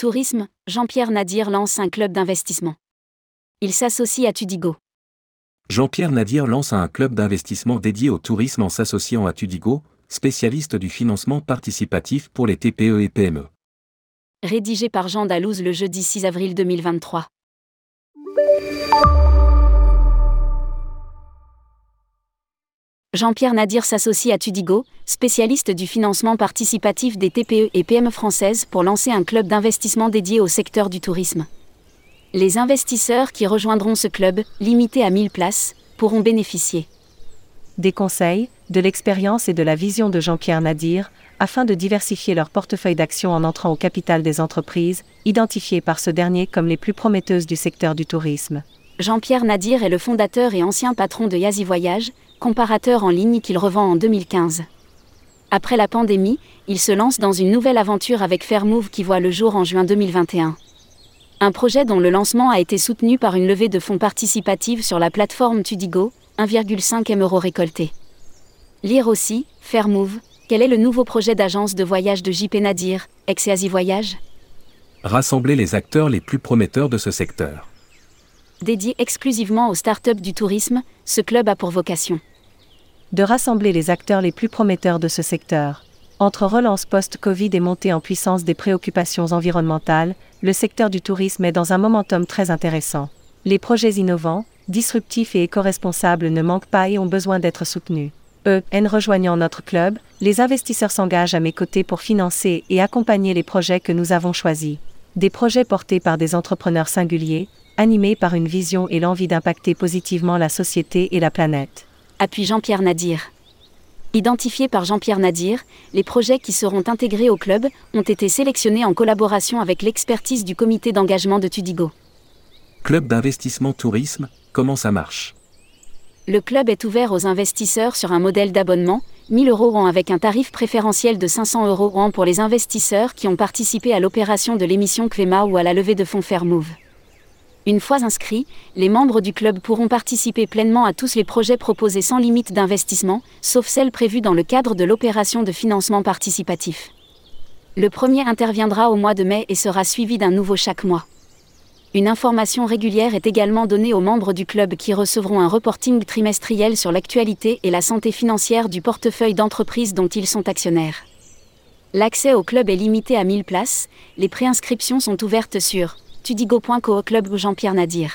Tourisme, Jean-Pierre Nadir lance un club d'investissement. Il s'associe à Tudigo. Jean-Pierre Nadir lance un club d'investissement dédié au tourisme en s'associant à Tudigo, spécialiste du financement participatif pour les TPE et PME. Rédigé par Jean Dalouse le jeudi 6 avril 2023. Jean-Pierre Nadir s'associe à Tudigo, spécialiste du financement participatif des TPE et PME françaises pour lancer un club d'investissement dédié au secteur du tourisme. Les investisseurs qui rejoindront ce club, limité à 1000 places, pourront bénéficier des conseils, de l'expérience et de la vision de Jean-Pierre Nadir, afin de diversifier leur portefeuille d'actions en entrant au capital des entreprises, identifiées par ce dernier comme les plus prometteuses du secteur du tourisme. Jean-Pierre Nadir est le fondateur et ancien patron de Yazi Voyage, comparateur en ligne qu'il revend en 2015. Après la pandémie, il se lance dans une nouvelle aventure avec Fairmove qui voit le jour en juin 2021. Un projet dont le lancement a été soutenu par une levée de fonds participative sur la plateforme Tudigo, 1,5 M euros récoltés. Lire aussi, Fairmove, quel est le nouveau projet d'agence de voyage de JP Nadir, ex-Asie Voyage? Rassembler les acteurs les plus prometteurs de ce secteur. Dédié exclusivement aux startups du tourisme, ce club a pour vocation de rassembler les acteurs les plus prometteurs de ce secteur. Entre relance post-Covid et montée en puissance des préoccupations environnementales, le secteur du tourisme est dans un momentum très intéressant. Les projets innovants, disruptifs et éco-responsables ne manquent pas et ont besoin d'être soutenus. En rejoignant notre club, les investisseurs s'engagent à mes côtés pour financer et accompagner les projets que nous avons choisis. Des projets portés par des entrepreneurs singuliers, animés par une vision et l'envie d'impacter positivement la société et la planète. Appuie Jean-Pierre Nadir. Identifiés par Jean-Pierre Nadir, les projets qui seront intégrés au club ont été sélectionnés en collaboration avec l'expertise du comité d'engagement de Tudigo. Club d'investissement tourisme, comment ça marche? Le club est ouvert aux investisseurs sur un modèle d'abonnement, 1000 euros an avec un tarif préférentiel de 500 euros an pour les investisseurs qui ont participé à l'opération de l'émission Cléma ou à la levée de fonds Fairmove. Une fois inscrits, les membres du club pourront participer pleinement à tous les projets proposés sans limite d'investissement, sauf celles prévues dans le cadre de l'opération de financement participatif. Le premier interviendra au mois de mai et sera suivi d'un nouveau chaque mois. Une information régulière est également donnée aux membres du club qui recevront un reporting trimestriel sur l'actualité et la santé financière du portefeuille d'entreprises dont ils sont actionnaires. L'accès au club est limité à 1000 places, les préinscriptions sont ouvertes sur tudigo.co club Jean-Pierre Nadir.